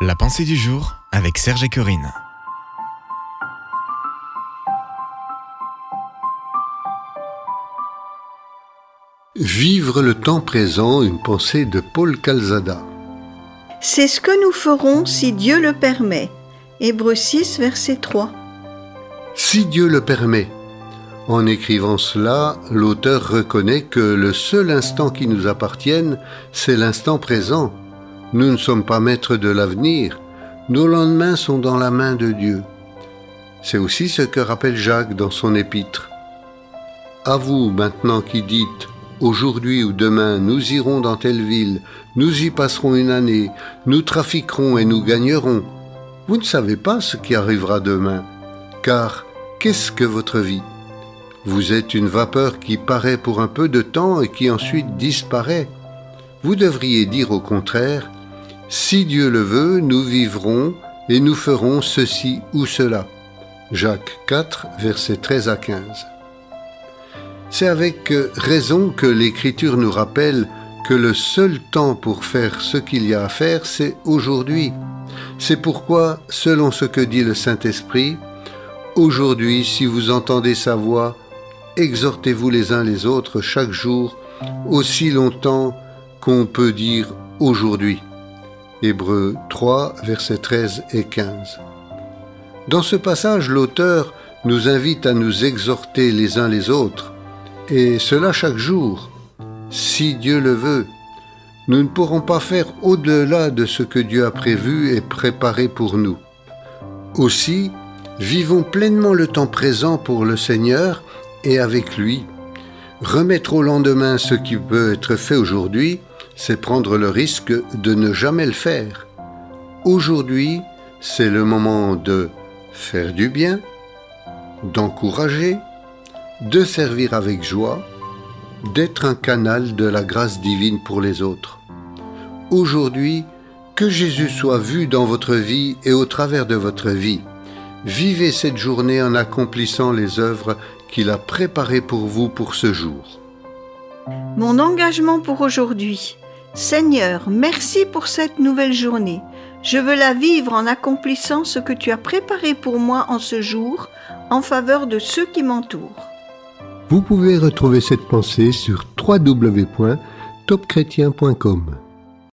La pensée du jour avec Serge et Corinne. Vivre le temps présent, une pensée de Paul Calzada. C'est ce que nous ferons si Dieu le permet. Hébreux 6, verset 3. Si Dieu le permet. En écrivant cela, l'auteur reconnaît que le seul instant qui nous appartienne, c'est l'instant présent. Nous ne sommes pas maîtres de l'avenir, nos lendemains sont dans la main de Dieu. C'est aussi ce que rappelle Jacques dans son épître. À vous maintenant qui dites Aujourd'hui ou demain, nous irons dans telle ville, nous y passerons une année, nous trafiquerons et nous gagnerons. Vous ne savez pas ce qui arrivera demain, car qu'est-ce que votre vie? Vous êtes une vapeur qui paraît pour un peu de temps et qui ensuite disparaît. Vous devriez dire au contraire, si Dieu le veut, nous vivrons et nous ferons ceci ou cela. Jacques 4, versets 13 à 15. C'est avec raison que l'Écriture nous rappelle que le seul temps pour faire ce qu'il y a à faire, c'est aujourd'hui. C'est pourquoi, selon ce que dit le Saint-Esprit, aujourd'hui, si vous entendez sa voix, exhortez-vous les uns les autres chaque jour, aussi longtemps qu'on peut dire aujourd'hui. Hébreux 3, versets 13 et 15. Dans ce passage, l'auteur nous invite à nous exhorter les uns les autres, et cela chaque jour, si Dieu le veut. Nous ne pourrons pas faire au-delà de ce que Dieu a prévu et préparé pour nous. Aussi, vivons pleinement le temps présent pour le Seigneur et avec lui. Remettre au lendemain ce qui peut être fait aujourd'hui, c'est prendre le risque de ne jamais le faire. Aujourd'hui, c'est le moment de faire du bien, d'encourager, de servir avec joie, d'être un canal de la grâce divine pour les autres. Aujourd'hui, que Jésus soit vu dans votre vie et au travers de votre vie. Vivez cette journée en accomplissant les œuvres qu'il a préparées pour vous pour ce jour. Mon engagement pour aujourd'hui. Seigneur, merci pour cette nouvelle journée. Je veux la vivre en accomplissant ce que tu as préparé pour moi en ce jour en faveur de ceux qui m'entourent. Vous pouvez retrouver cette pensée sur www.topchrétien.com.